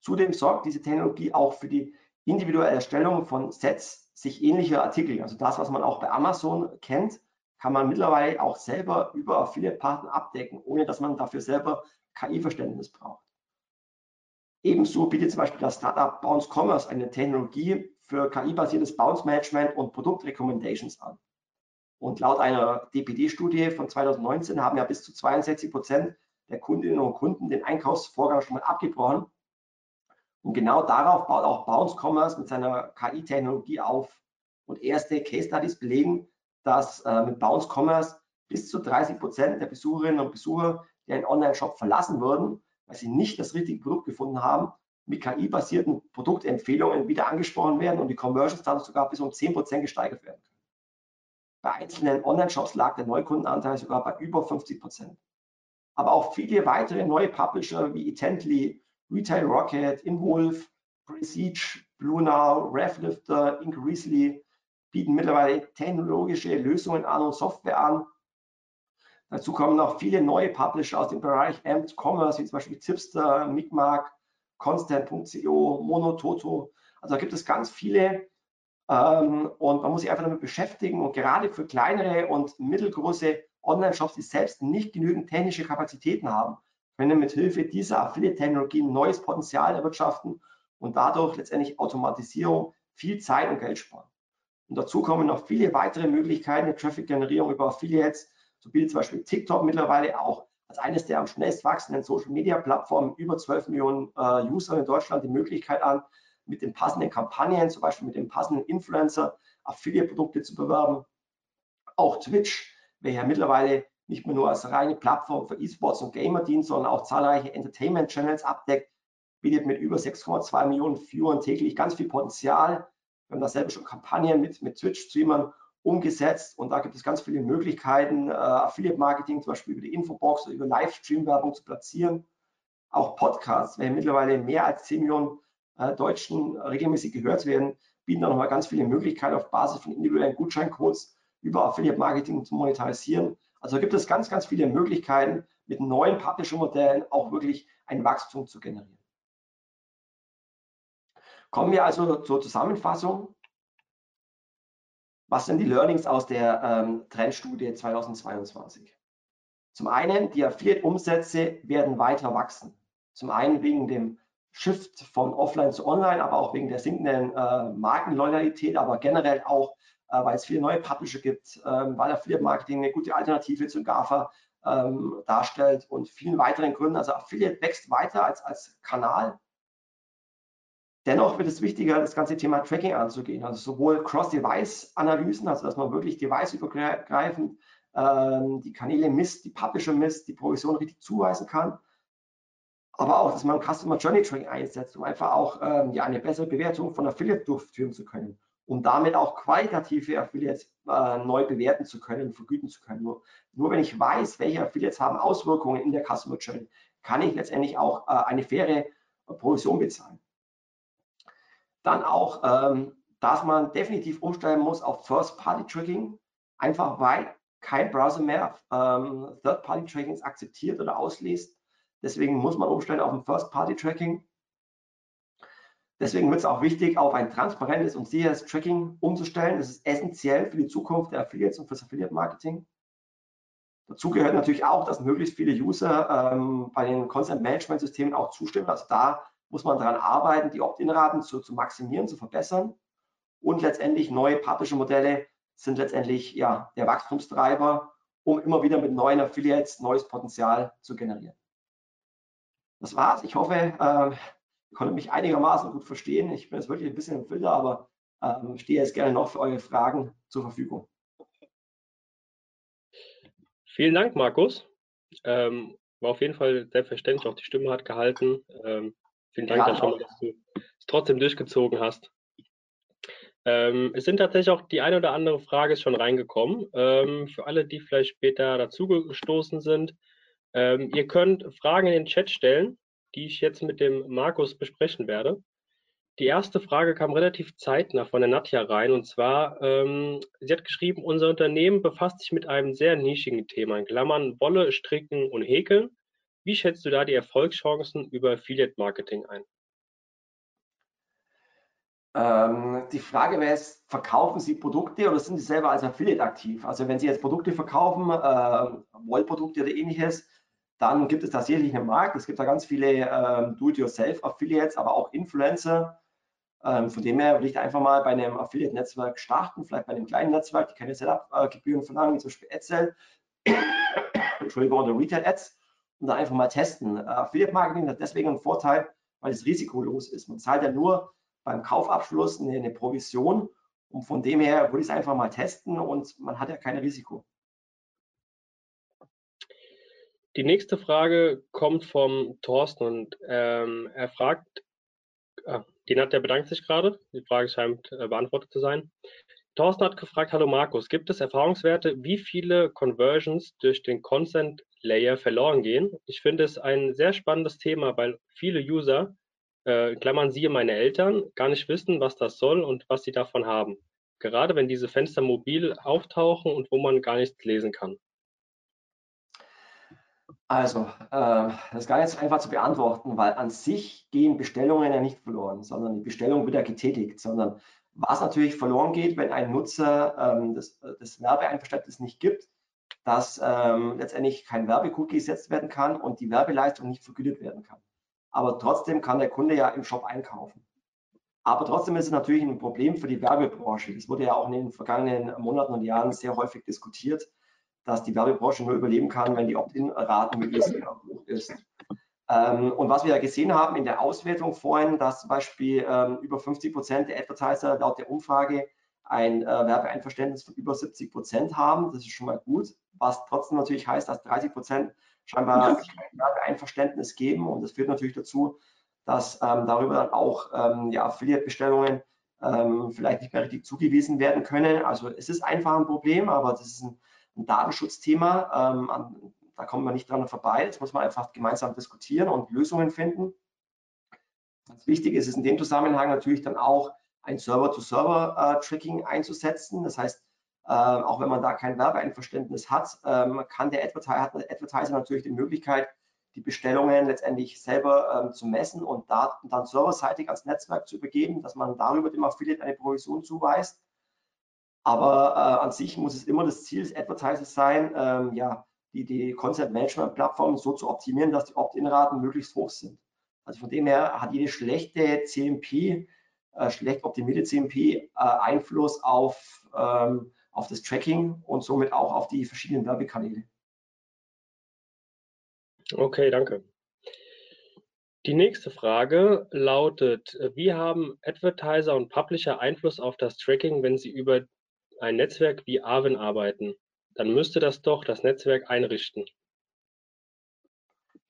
Zudem sorgt diese Technologie auch für die individuelle Erstellung von Sets sich ähnlicher Artikel. Also das, was man auch bei Amazon kennt, kann man mittlerweile auch selber über Affiliate-Partner abdecken, ohne dass man dafür selber KI-Verständnis braucht. Ebenso bietet zum Beispiel das Startup Bounce Commerce eine Technologie für KI-basiertes Bounce Management und Produktrecommendations an. Und laut einer DPD-Studie von 2019 haben ja bis zu 62 Prozent der Kundinnen und Kunden den Einkaufsvorgang schon mal abgebrochen. Und genau darauf baut auch Bounce Commerce mit seiner KI-Technologie auf. Und erste Case Studies belegen, dass äh, mit Bounce Commerce bis zu 30 Prozent der Besucherinnen und Besucher, die einen Online-Shop verlassen würden, weil sie nicht das richtige Produkt gefunden haben, mit KI-basierten Produktempfehlungen wieder angesprochen werden und die Conversions dann sogar bis um 10 Prozent gesteigert werden können. Bei einzelnen Online-Shops lag der Neukundenanteil sogar bei über 50 Prozent. aber auch viele weitere neue Publisher wie Etently, Retail Rocket, Inwolf, Prestige, BlueNow, RevLifter, Increasely bieten mittlerweile technologische Lösungen an und Software an. Dazu kommen noch viele neue Publisher aus dem Bereich Amped Commerce, wie zum Beispiel Tipster, Micmac, Constant.co, Monototo. Also da gibt es ganz viele ähm, und man muss sich einfach damit beschäftigen und gerade für kleinere und mittelgroße Online-Shops, die selbst nicht genügend technische Kapazitäten haben, können mit Hilfe dieser Affiliate-Technologien neues Potenzial erwirtschaften und dadurch letztendlich Automatisierung viel Zeit und Geld sparen. Und dazu kommen noch viele weitere Möglichkeiten der Traffic-Generierung über Affiliates. So bietet zum Beispiel TikTok mittlerweile auch als eines der am schnellst wachsenden Social-Media-Plattformen über 12 Millionen äh, User in Deutschland die Möglichkeit an, mit den passenden Kampagnen, zum Beispiel mit dem passenden Influencer, Affiliate-Produkte zu bewerben. Auch Twitch, ja mittlerweile nicht mehr nur als reine Plattform für E-Sports und Gamer dient, sondern auch zahlreiche Entertainment-Channels abdeckt, bietet mit über 6,2 Millionen Viewern täglich ganz viel Potenzial. Wir haben da selber schon Kampagnen mit, mit Twitch-Streamern umgesetzt und da gibt es ganz viele Möglichkeiten, äh, Affiliate-Marketing zum Beispiel über die Infobox oder über Livestream-Werbung zu platzieren. Auch Podcasts, welche mittlerweile mehr als 10 Millionen äh, Deutschen regelmäßig gehört werden, bieten da nochmal ganz viele Möglichkeiten auf Basis von individuellen Gutscheincodes über Affiliate-Marketing zu monetarisieren. Also gibt es ganz, ganz viele Möglichkeiten, mit neuen Publisher-Modellen auch wirklich ein Wachstum zu generieren. Kommen wir also zur Zusammenfassung. Was sind die Learnings aus der ähm, Trendstudie 2022? Zum einen, die Affiliate-Umsätze werden weiter wachsen. Zum einen wegen dem Shift von Offline zu Online, aber auch wegen der sinkenden äh, Markenloyalität, aber generell auch, weil es viele neue Publisher gibt, äh, weil Affiliate Marketing eine gute Alternative zum GAFA ähm, darstellt und vielen weiteren Gründen. Also Affiliate wächst weiter als, als Kanal. Dennoch wird es wichtiger, das ganze Thema Tracking anzugehen, also sowohl Cross-Device-Analysen, also dass man wirklich deviceübergreifend ähm, die Kanäle misst, die Publisher misst, die Provision richtig zuweisen kann, aber auch, dass man Customer Journey Tracking einsetzt, um einfach auch ähm, ja, eine bessere Bewertung von Affiliate durchführen zu können, um damit auch qualitative Affiliates äh, neu bewerten zu können, vergüten zu können. Nur, nur wenn ich weiß, welche Affiliates haben Auswirkungen in der Customer Journey, kann ich letztendlich auch äh, eine faire Provision bezahlen. Dann auch, ähm, dass man definitiv umstellen muss auf First-Party-Tracking, einfach weil kein Browser mehr ähm, Third-Party-Trackings akzeptiert oder ausliest. Deswegen muss man umstellen auf ein First-Party-Tracking. Deswegen wird es auch wichtig, auf ein transparentes und sicheres Tracking umzustellen. Das ist essentiell für die Zukunft der Affiliates und fürs Affiliate-Marketing. Dazu gehört natürlich auch, dass möglichst viele User ähm, bei den Content-Management-Systemen auch zustimmen. Also da muss man daran arbeiten, die Opt-in-Raten zu, zu maximieren, zu verbessern. Und letztendlich neue Publisher-Modelle sind letztendlich ja, der Wachstumstreiber, um immer wieder mit neuen Affiliates neues Potenzial zu generieren. Das war's. Ich hoffe, äh, ihr konntet mich einigermaßen gut verstehen. Ich bin jetzt wirklich ein bisschen im Filter, aber ähm, stehe jetzt gerne noch für eure Fragen zur Verfügung. Vielen Dank, Markus. Ähm, war auf jeden Fall selbstverständlich, auch die Stimme hat gehalten. Ähm, vielen Dank ja, schon dass du es trotzdem durchgezogen hast. Ähm, es sind tatsächlich auch die eine oder andere Frage schon reingekommen. Ähm, für alle, die vielleicht später dazugestoßen sind, ähm, ihr könnt Fragen in den Chat stellen, die ich jetzt mit dem Markus besprechen werde. Die erste Frage kam relativ zeitnah von der Nadja rein und zwar, ähm, sie hat geschrieben, unser Unternehmen befasst sich mit einem sehr nischigen Thema, in Klammern Wolle, Stricken und Häkeln. Wie schätzt du da die Erfolgschancen über Affiliate Marketing ein? Ähm, die Frage wäre jetzt, verkaufen Sie Produkte oder sind Sie selber als Affiliate aktiv? Also wenn Sie jetzt Produkte verkaufen, äh, Wollprodukte oder ähnliches, dann gibt es da sicherlich einen Markt. Es gibt da ganz viele ähm, Do-it-yourself-Affiliates, aber auch Influencer. Ähm, von dem her würde ich einfach mal bei einem Affiliate-Netzwerk starten, vielleicht bei einem kleinen Netzwerk, die keine Setup-Gebühren verlangen, wie zum Beispiel AdSell, *coughs* Entschuldigung, oder Retail-Ads und dann einfach mal testen. Äh, Affiliate-Marketing hat deswegen einen Vorteil, weil es risikolos ist. Man zahlt ja nur beim Kaufabschluss eine, eine Provision und von dem her würde ich es einfach mal testen und man hat ja kein Risiko. Die nächste Frage kommt vom Thorsten und ähm, er fragt, ah, die Nadja bedankt sich gerade, die Frage scheint äh, beantwortet zu sein. Thorsten hat gefragt, hallo Markus, gibt es Erfahrungswerte, wie viele Conversions durch den Consent Layer verloren gehen. Ich finde es ein sehr spannendes Thema, weil viele User, äh, Klammern siehe meine Eltern, gar nicht wissen, was das soll und was sie davon haben. Gerade wenn diese Fenster mobil auftauchen und wo man gar nichts lesen kann. Also, äh, das ist gar nicht so einfach zu beantworten, weil an sich gehen Bestellungen ja nicht verloren, sondern die Bestellung wird ja getätigt, sondern was natürlich verloren geht, wenn ein Nutzer ähm, das, das Werbeeinverständnis nicht gibt, dass ähm, letztendlich kein Werbecookie gesetzt werden kann und die Werbeleistung nicht vergütet werden kann. Aber trotzdem kann der Kunde ja im Shop einkaufen. Aber trotzdem ist es natürlich ein Problem für die Werbebranche. Das wurde ja auch in den vergangenen Monaten und Jahren sehr häufig diskutiert, dass die Werbebranche nur überleben kann, wenn die Opt-in-Raten möglichst *laughs* hoch ist. Ähm, und was wir ja gesehen haben in der Auswertung vorhin, dass zum Beispiel ähm, über 50 Prozent der Advertiser laut der Umfrage ein äh, Werbeeinverständnis von über 70 Prozent haben. Das ist schon mal gut, was trotzdem natürlich heißt, dass 30 Prozent scheinbar kein Werbeeinverständnis geben. Und das führt natürlich dazu, dass ähm, darüber dann auch ähm, ja, Affiliate-Bestellungen ähm, vielleicht nicht mehr richtig zugewiesen werden können. Also es ist einfach ein Problem, aber das ist ein, ein Datenschutzthema. Ähm, da kommen wir nicht dran vorbei. Das muss man einfach gemeinsam diskutieren und Lösungen finden. Ganz wichtig ist es in dem Zusammenhang natürlich dann auch ein Server-to-Server-Tracking einzusetzen. Das heißt, äh, auch wenn man da kein Werbeeinverständnis hat, ähm, kann der Advertiser, hat der Advertiser natürlich die Möglichkeit, die Bestellungen letztendlich selber ähm, zu messen und Daten dann serverseitig ans Netzwerk zu übergeben, dass man darüber dem Affiliate eine Provision zuweist. Aber äh, an sich muss es immer das Ziel des Advertisers sein, ähm, ja, die, die Content Management Plattform so zu optimieren, dass die Opt-in-Raten möglichst hoch sind. Also von dem her hat jede schlechte CMP, äh, schlecht optimierte CMP äh, Einfluss auf, ähm, auf das Tracking und somit auch auf die verschiedenen Werbekanäle. Okay, danke. Die nächste Frage lautet, wie haben Advertiser und Publisher Einfluss auf das Tracking, wenn sie über ein Netzwerk wie Arvin arbeiten? Dann müsste das doch das Netzwerk einrichten.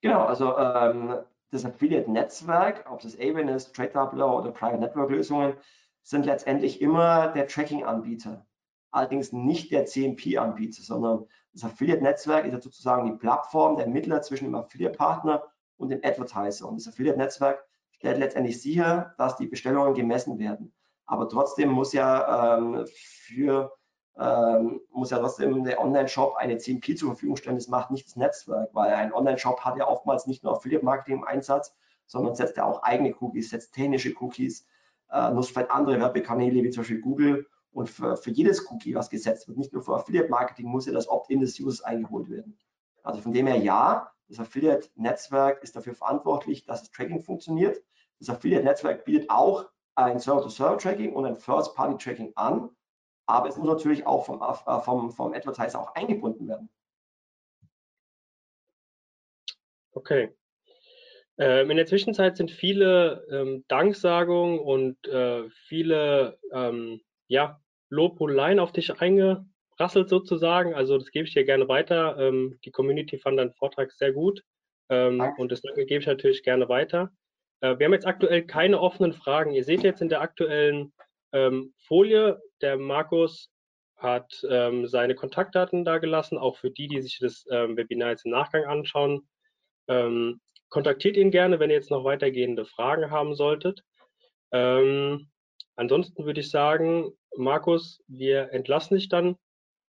Genau, also ähm, das Affiliate-Netzwerk, ob es Avon ist, TradeDoubler oder Private Network-Lösungen, sind letztendlich immer der Tracking-Anbieter. Allerdings nicht der CMP-Anbieter, sondern das Affiliate-Netzwerk ist sozusagen die Plattform, der Mittler zwischen dem Affiliate-Partner und dem Advertiser. Und das Affiliate-Netzwerk stellt letztendlich sicher, dass die Bestellungen gemessen werden. Aber trotzdem muss ja ähm, für ähm, muss ja trotzdem der Online-Shop eine CMP zur Verfügung stellen. Das macht nicht das Netzwerk, weil ein Online-Shop hat ja oftmals nicht nur Affiliate-Marketing im Einsatz, sondern setzt ja auch eigene Cookies, setzt technische Cookies, äh, nutzt vielleicht andere Werbekanäle wie zum Beispiel Google. Und für, für jedes Cookie, was gesetzt wird, nicht nur für Affiliate-Marketing, muss ja das Opt-in des Users eingeholt werden. Also von dem her ja, das Affiliate-Netzwerk ist dafür verantwortlich, dass das Tracking funktioniert. Das Affiliate-Netzwerk bietet auch ein Server-to-Server-Tracking und ein First-Party-Tracking an aber es muss natürlich auch vom, äh, vom, vom Advertiser auch eingebunden werden. Okay. Ähm, in der Zwischenzeit sind viele ähm, Danksagungen und äh, viele ähm, ja, Lobhudeleien auf dich eingerasselt sozusagen. Also das gebe ich dir gerne weiter. Ähm, die Community fand deinen Vortrag sehr gut ähm, und das gebe ich natürlich gerne weiter. Äh, wir haben jetzt aktuell keine offenen Fragen. Ihr seht jetzt in der aktuellen ähm, Folie der Markus hat ähm, seine Kontaktdaten da gelassen, auch für die, die sich das ähm, Webinar jetzt im Nachgang anschauen. Ähm, kontaktiert ihn gerne, wenn ihr jetzt noch weitergehende Fragen haben solltet. Ähm, ansonsten würde ich sagen, Markus, wir entlassen dich dann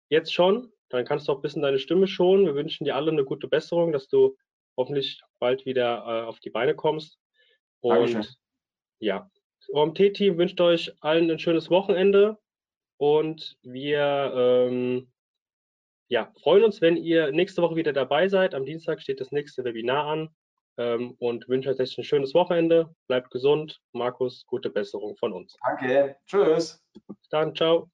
jetzt schon. Dann kannst du auch ein bisschen deine Stimme schonen. Wir wünschen dir alle eine gute Besserung, dass du hoffentlich bald wieder äh, auf die Beine kommst. Und Dankeschön. ja, OMT-Team wünscht euch allen ein schönes Wochenende und wir ähm, ja, freuen uns, wenn ihr nächste Woche wieder dabei seid. Am Dienstag steht das nächste Webinar an ähm, und wünsche euch ein schönes Wochenende. Bleibt gesund. Markus, gute Besserung von uns. Danke. Tschüss. Bis dann. Ciao.